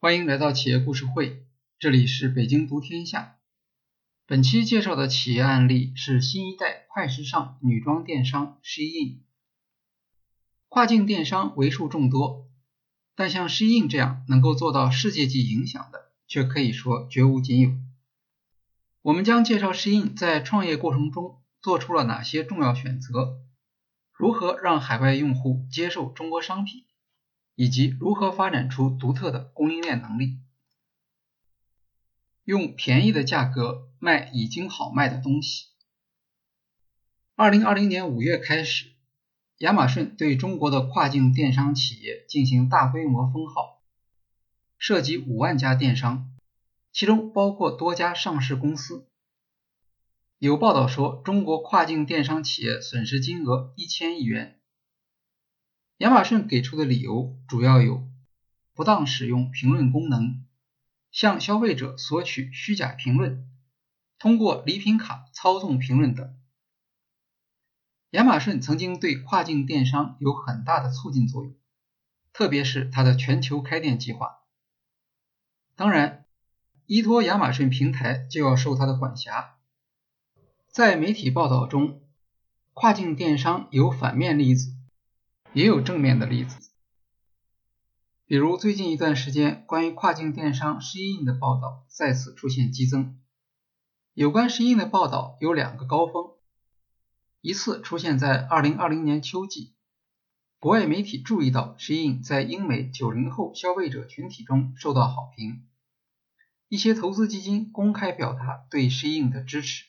欢迎来到企业故事会，这里是北京读天下。本期介绍的企业案例是新一代快时尚女装电商 Shein。跨境电商为数众多，但像 Shein 这样能够做到世界级影响的，却可以说绝无仅有。我们将介绍 Shein 在创业过程中做出了哪些重要选择，如何让海外用户接受中国商品。以及如何发展出独特的供应链能力，用便宜的价格卖已经好卖的东西。二零二零年五月开始，亚马逊对中国的跨境电商企业进行大规模封号，涉及五万家电商，其中包括多家上市公司。有报道说，中国跨境电商企业损失金额一千亿元。亚马逊给出的理由主要有不当使用评论功能、向消费者索取虚假评论、通过礼品卡操纵评论等。亚马逊曾经对跨境电商有很大的促进作用，特别是它的全球开店计划。当然，依托亚马逊平台就要受它的管辖。在媒体报道中，跨境电商有反面例子。也有正面的例子，比如最近一段时间关于跨境电商 Shein 的报道再次出现激增。有关 Shein 的报道有两个高峰，一次出现在2020年秋季，国外媒体注意到 Shein 在英美90后消费者群体中受到好评，一些投资基金公开表达对 Shein 的支持。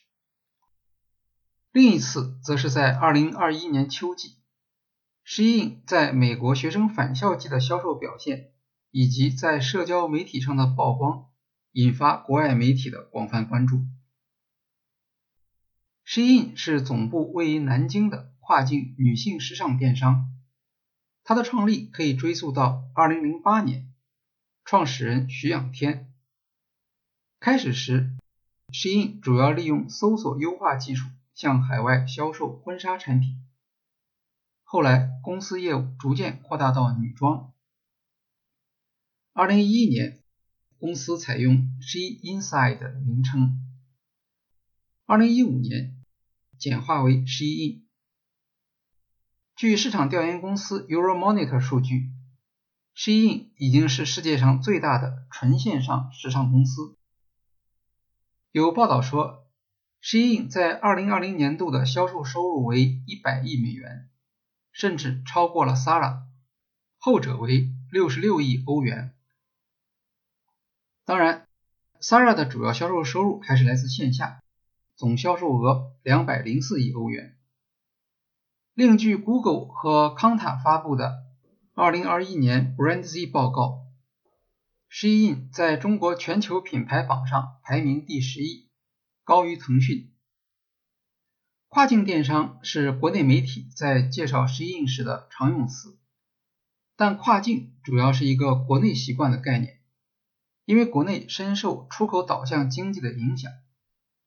另一次则是在2021年秋季。Shein 在美国学生返校季的销售表现，以及在社交媒体上的曝光，引发国外媒体的广泛关注。Shein 是总部位于南京的跨境女性时尚电商，它的创立可以追溯到2008年，创始人徐仰天。开始时，Shein 主要利用搜索优化技术向海外销售婚纱产品。后来，公司业务逐渐扩大到女装。二零一一年，公司采用 She Inside 的名称。二零一五年，简化为 Shein。据市场调研公司 Euromonitor 数据，Shein 已经是世界上最大的纯线上时尚公司。有报道说，Shein 在二零二零年度的销售收入为一百亿美元。甚至超过了 Sara，后者为六十六亿欧元。当然，Sara 的主要销售收入还是来自线下，总销售额两百零四亿欧元。另据 Google 和康塔发布的二零二一年 BrandZ 报告，Shein 在中国全球品牌榜上排名第十一，高于腾讯。跨境电商是国内媒体在介绍 Shein 时的常用词，但跨境主要是一个国内习惯的概念，因为国内深受出口导向经济的影响，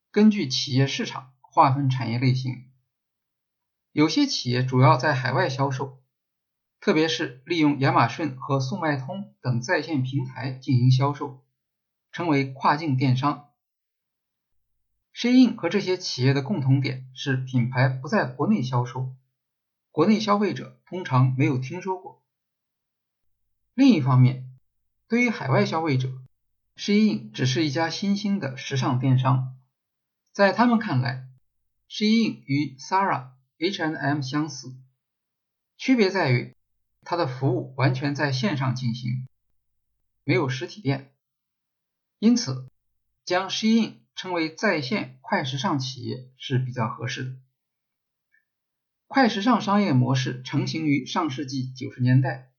根据企业市场划分产业类型，有些企业主要在海外销售，特别是利用亚马逊和速卖通等在线平台进行销售，称为跨境电商。Shein 和这些企业的共同点是品牌不在国内销售，国内消费者通常没有听说过。另一方面，对于海外消费者，Shein 只是一家新兴的时尚电商，在他们看来，Shein 与 Zara、H&M 相似，区别在于它的服务完全在线上进行，没有实体店，因此将 Shein。称为在线快时尚企业是比较合适的。快时尚商业模式成型于上世纪九十年代，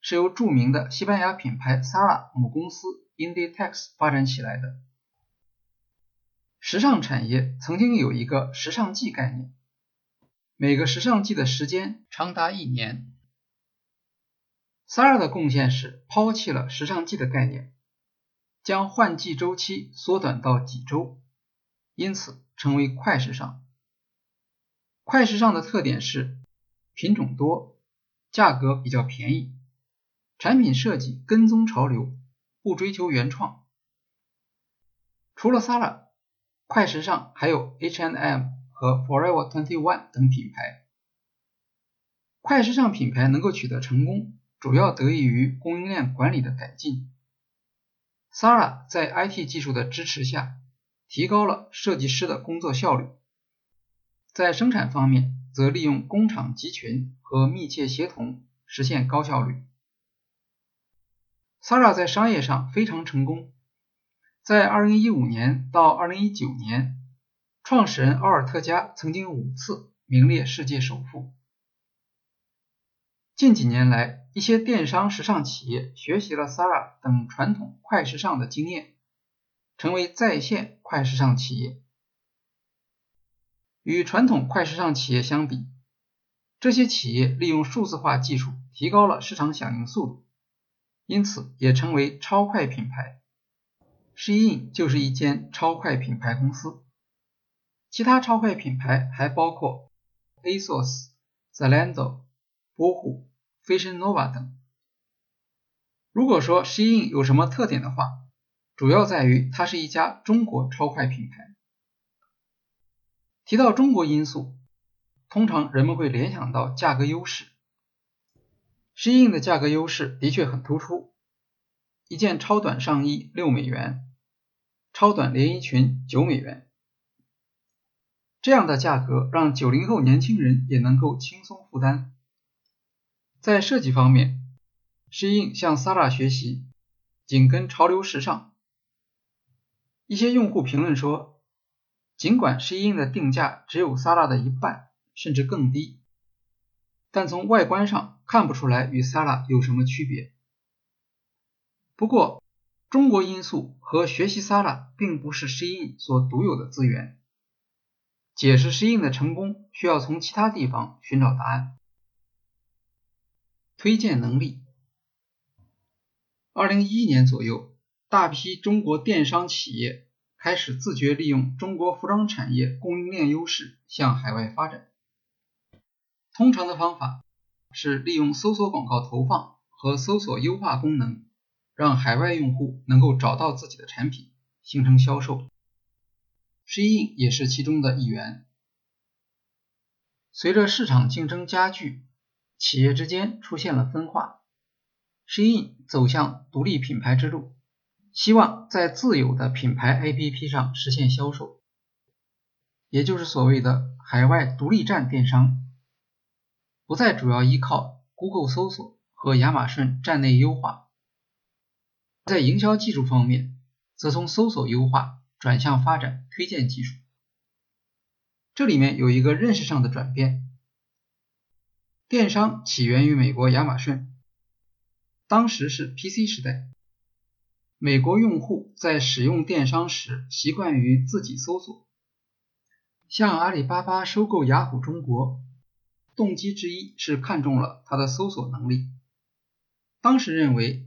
是由著名的西班牙品牌 Zara 母公司 Inditex 发展起来的。时尚产业曾经有一个时尚季概念，每个时尚季的时间长达一年。Zara 的贡献是抛弃了时尚季的概念。将换季周期缩短到几周，因此成为快时尚。快时尚的特点是品种多，价格比较便宜，产品设计跟踪潮流，不追求原创。除了 Sara，快时尚还有 H&M 和 Forever Twenty One 等品牌。快时尚品牌能够取得成功，主要得益于供应链管理的改进。Sara 在 IT 技术的支持下，提高了设计师的工作效率。在生产方面，则利用工厂集群和密切协同实现高效率。Sara 在商业上非常成功，在2015年到2019年，创始人奥尔特加曾经五次名列世界首富。近几年来，一些电商时尚企业学习了 Zara 等传统快时尚的经验，成为在线快时尚企业。与传统快时尚企业相比，这些企业利用数字化技术提高了市场响应速度，因此也成为超快品牌。Shein 就是一间超快品牌公司。其他超快品牌还包括 ASOS、Zalando、波虎、Fashion Nova 等。如果说 Shein 有什么特点的话，主要在于它是一家中国超快品牌。提到中国因素，通常人们会联想到价格优势。Shein 的价格优势的确很突出，一件超短上衣六美元，超短连衣裙九美元，这样的价格让九零后年轻人也能够轻松负担。在设计方面适应向 Sara 学习，紧跟潮流时尚。一些用户评论说。尽管适应的定价只有 Sara 的一半，甚至更低，但从外观上看不出来与 Sara 有什么区别。不过，中国因素和学习 Sara 并不是 Shein 所独有的资源。解释 Shein 的成功，需要从其他地方寻找答案。推荐能力。二零一一年左右，大批中国电商企业。开始自觉利用中国服装产业供应链优势向海外发展。通常的方法是利用搜索广告投放和搜索优化功能，让海外用户能够找到自己的产品，形成销售。Shein 也是其中的一员。随着市场竞争加剧，企业之间出现了分化，Shin 走向独立品牌之路。希望在自有的品牌 APP 上实现销售，也就是所谓的海外独立站电商，不再主要依靠 Google 搜索和亚马逊站内优化。在营销技术方面，则从搜索优化转向发展推荐技术。这里面有一个认识上的转变。电商起源于美国亚马逊，当时是 PC 时代。美国用户在使用电商时习惯于自己搜索，像阿里巴巴收购雅虎中国，动机之一是看中了它的搜索能力。当时认为，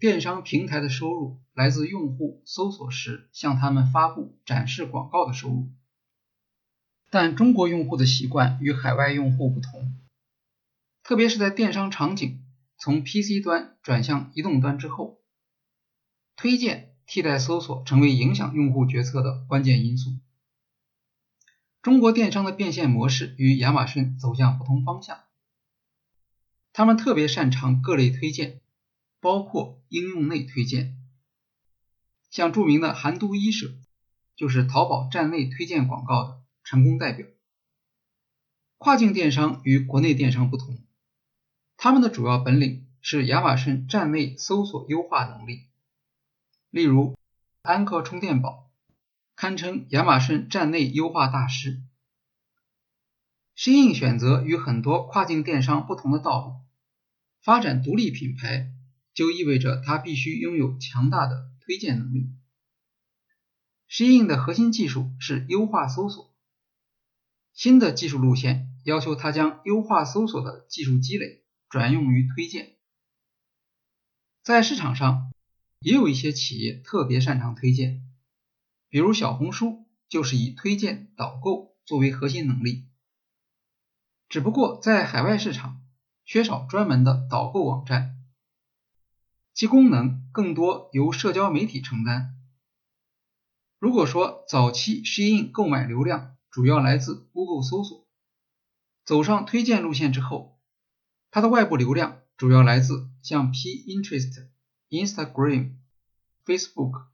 电商平台的收入来自用户搜索时向他们发布展示广告的收入。但中国用户的习惯与海外用户不同，特别是在电商场景从 PC 端转向移动端之后。推荐替代搜索成为影响用户决策的关键因素。中国电商的变现模式与亚马逊走向不同方向。他们特别擅长各类推荐，包括应用内推荐。像著名的韩都衣舍，就是淘宝站内推荐广告的成功代表。跨境电商与国内电商不同，他们的主要本领是亚马逊站内搜索优化能力。例如，安克充电宝堪称亚马逊站内优化大师。Shein 选择与很多跨境电商不同的道路，发展独立品牌，就意味着它必须拥有强大的推荐能力。Shein 的核心技术是优化搜索，新的技术路线要求它将优化搜索的技术积累转用于推荐，在市场上。也有一些企业特别擅长推荐，比如小红书就是以推荐导购作为核心能力。只不过在海外市场缺少专门的导购网站。其功能更多由社交媒体承担。如果说早期吸引购买流量主要来自 Google 搜索，走上推荐路线之后，它的外部流量主要来自像 Pinterest、Instagram、Facebook、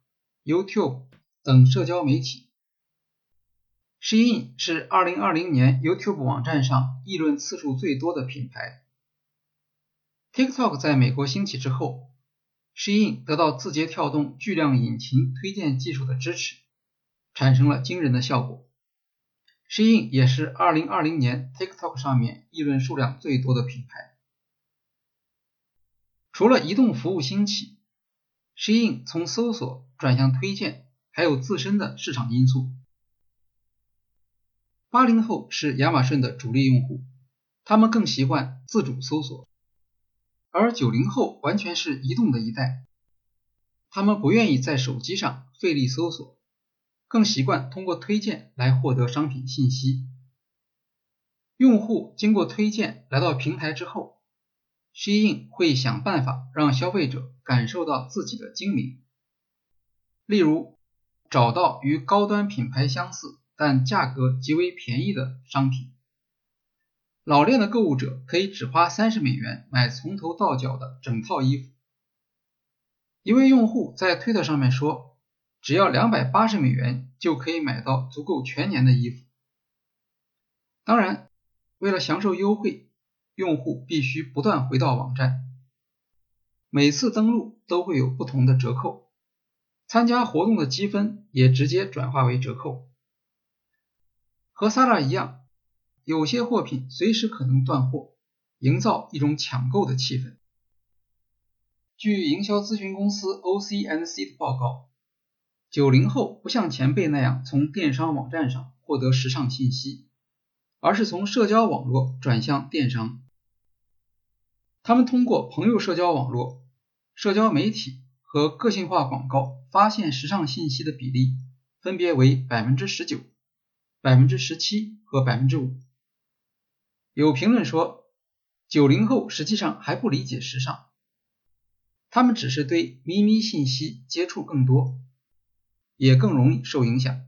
YouTube 等社交媒体。Shein 是2020年 YouTube 网站上议论次数最多的品牌。TikTok 在美国兴起之后，Shein 得到字节跳动巨量引擎推荐技术的支持，产生了惊人的效果。Shein 也是2020年 TikTok 上面议论数量最多的品牌。除了移动服务兴起，Shein 从搜索转向推荐，还有自身的市场因素。八零后是亚马逊的主力用户，他们更习惯自主搜索，而九零后完全是移动的一代，他们不愿意在手机上费力搜索，更习惯通过推荐来获得商品信息。用户经过推荐来到平台之后，Shein 会想办法让消费者感受到自己的精明，例如找到与高端品牌相似。但价格极为便宜的商品，老练的购物者可以只花三十美元买从头到脚的整套衣服。一位用户在推特上面说，只要两百八十美元就可以买到足够全年的衣服。当然，为了享受优惠，用户必须不断回到网站，每次登录都会有不同的折扣，参加活动的积分也直接转化为折扣。和 Sara 一样，有些货品随时可能断货，营造一种抢购的气氛。据营销咨询公司 OCNC 的报告，九零后不像前辈那样从电商网站上获得时尚信息，而是从社交网络转向电商。他们通过朋友社交网络、社交媒体和个性化广告发现时尚信息的比例分别为百分之十九。百分之十七和百分之五。有评论说，九零后实际上还不理解时尚，他们只是对咪咪信息接触更多，也更容易受影响。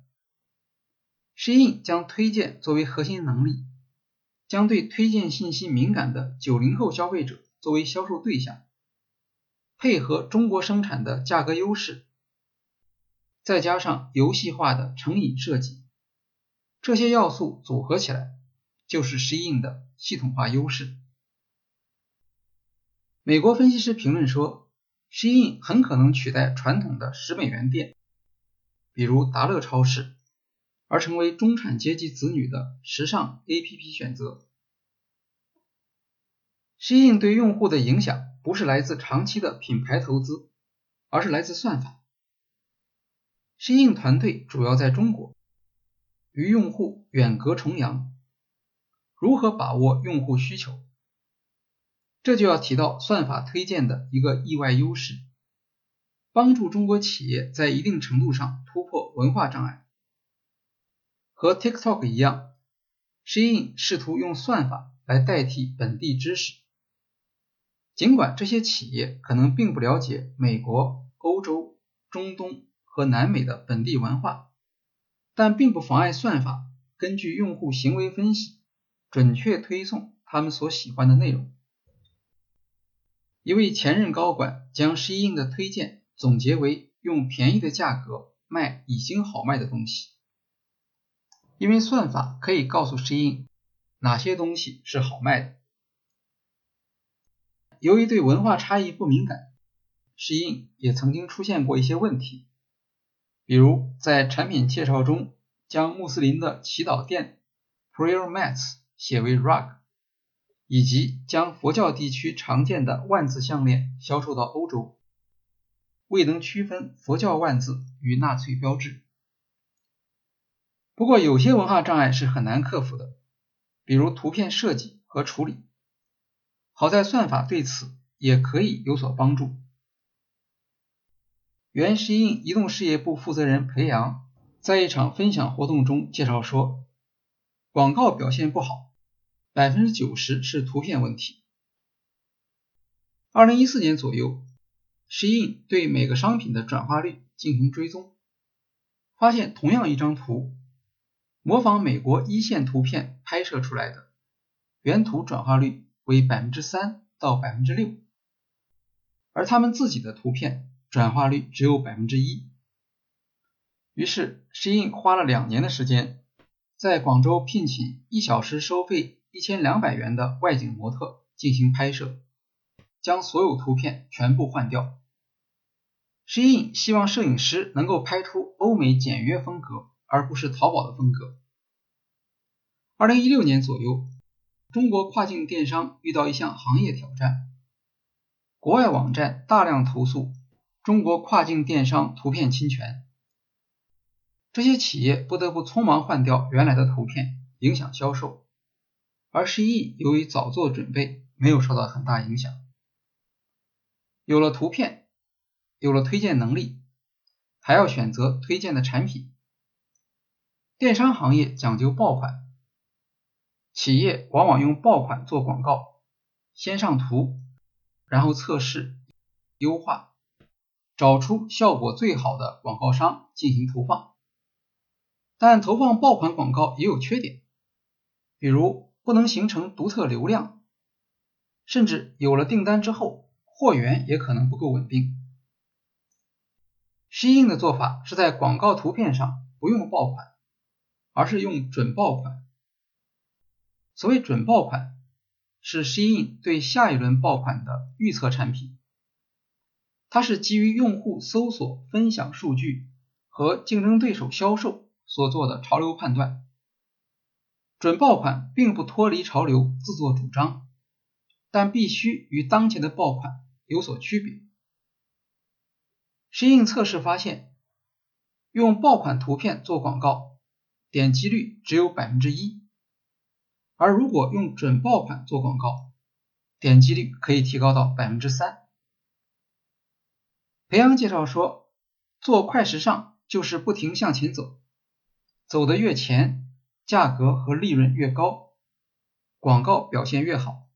Shein 将推荐作为核心能力，将对推荐信息敏感的九零后消费者作为销售对象，配合中国生产的价格优势，再加上游戏化的成瘾设计。这些要素组合起来，就是 Shein 的系统化优势。美国分析师评论说，Shein 很可能取代传统的十美元店，比如达乐超市，而成为中产阶级子女的时尚 APP 选择。Shein 对用户的影响不是来自长期的品牌投资，而是来自算法。Shein 团队主要在中国。与用户远隔重洋，如何把握用户需求？这就要提到算法推荐的一个意外优势，帮助中国企业在一定程度上突破文化障碍。和 TikTok 一样，Shein 试图用算法来代替本地知识。尽管这些企业可能并不了解美国、欧洲、中东和南美的本地文化。但并不妨碍算法根据用户行为分析，准确推送他们所喜欢的内容。一位前任高管将 Shein 的推荐总结为用便宜的价格卖已经好卖的东西，因为算法可以告诉适应哪些东西是好卖的。由于对文化差异不敏感，Shein 也曾经出现过一些问题。比如在产品介绍中将穆斯林的祈祷垫 prayer mats 写为 rug，以及将佛教地区常见的万字项链销售到欧洲，未能区分佛教万字与纳粹标志。不过有些文化障碍是很难克服的，比如图片设计和处理。好在算法对此也可以有所帮助。原石印移动事业部负责人裴阳在一场分享活动中介绍说，广告表现不好，百分之九十是图片问题。二零一四年左右，Shein 对每个商品的转化率进行追踪，发现同样一张图，模仿美国一线图片拍摄出来的原图转化率为百分之三到百分之六，而他们自己的图片转化率只有百分之一。于是，Shein 花了两年的时间，在广州聘请一小时收费一千两百元的外景模特进行拍摄，将所有图片全部换掉。Shein 希望摄影师能够拍出欧美简约风格，而不是淘宝的风格。二零一六年左右，中国跨境电商遇到一项行业挑战，国外网站大量投诉中国跨境电商图片侵权。这些企业不得不匆忙换掉原来的图片，影响销售。而 Shein 由于早做准备，没有受到很大影响。有了图片，有了推荐能力，还要选择推荐的产品。电商行业讲究爆款，企业往往用爆款做广告，先上图，然后测试、优化，找出效果最好的广告商进行投放。但投放爆款广告也有缺点，比如不能形成独特流量，甚至有了订单之后，货源也可能不够稳定。Shein 的做法是在广告图片上不用爆款，而是用准爆款。所谓准爆款，是 Shein 对下一轮爆款的预测产品，它是基于用户搜索、分享数据和竞争对手销售。所做的潮流判断，准爆款并不脱离潮流自作主张，但必须与当前的爆款有所区别。适应测试发现，用爆款图片做广告，点击率只有百分之一，而如果用准爆款做广告，点击率可以提高到百分之三。培阳介绍说，做快时尚就是不停向前走。走得越前，价格和利润越高，广告表现越好。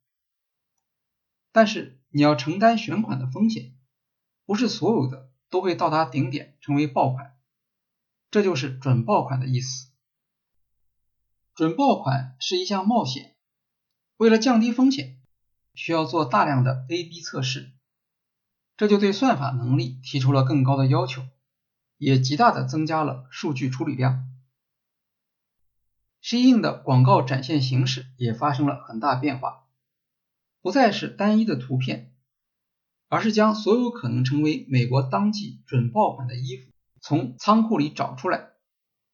但是你要承担选款的风险，不是所有的都会到达顶点成为爆款，这就是准爆款的意思。准爆款是一项冒险，为了降低风险，需要做大量的 A/B 测试，这就对算法能力提出了更高的要求，也极大的增加了数据处理量。Shein 的广告展现形式也发生了很大变化，不再是单一的图片，而是将所有可能成为美国当季准爆款的衣服从仓库里找出来，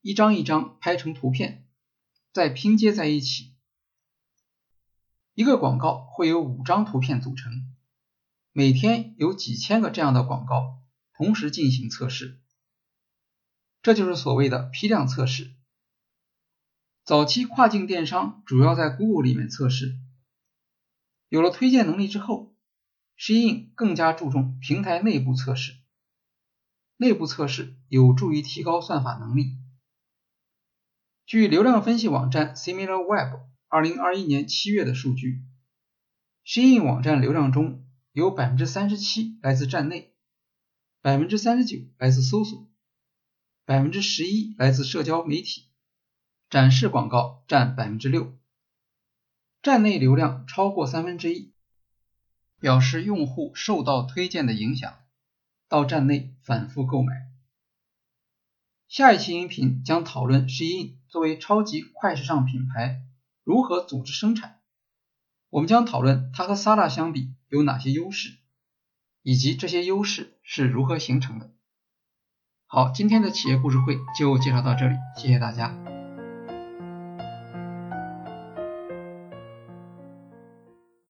一张一张拍成图片，再拼接在一起。一个广告会有五张图片组成，每天有几千个这样的广告同时进行测试，这就是所谓的批量测试。早期跨境电商主要在 Google 里面测试，有了推荐能力之后，Shein 更加注重平台内部测试。内部测试有助于提高算法能力。据流量分析网站 SimilarWeb 二零二一年七月的数据，Shein 网站流量中有百分之三十七来自站内，百分之三十九来自搜索，百分之十一来自社交媒体。展示广告占百分之六，站内流量超过三分之一，表示用户受到推荐的影响，到站内反复购买。下一期音频将讨论 Shein 作为超级快时尚品牌如何组织生产，我们将讨论它和 Sara 相比有哪些优势，以及这些优势是如何形成的。好，今天的企业故事会就介绍到这里，谢谢大家。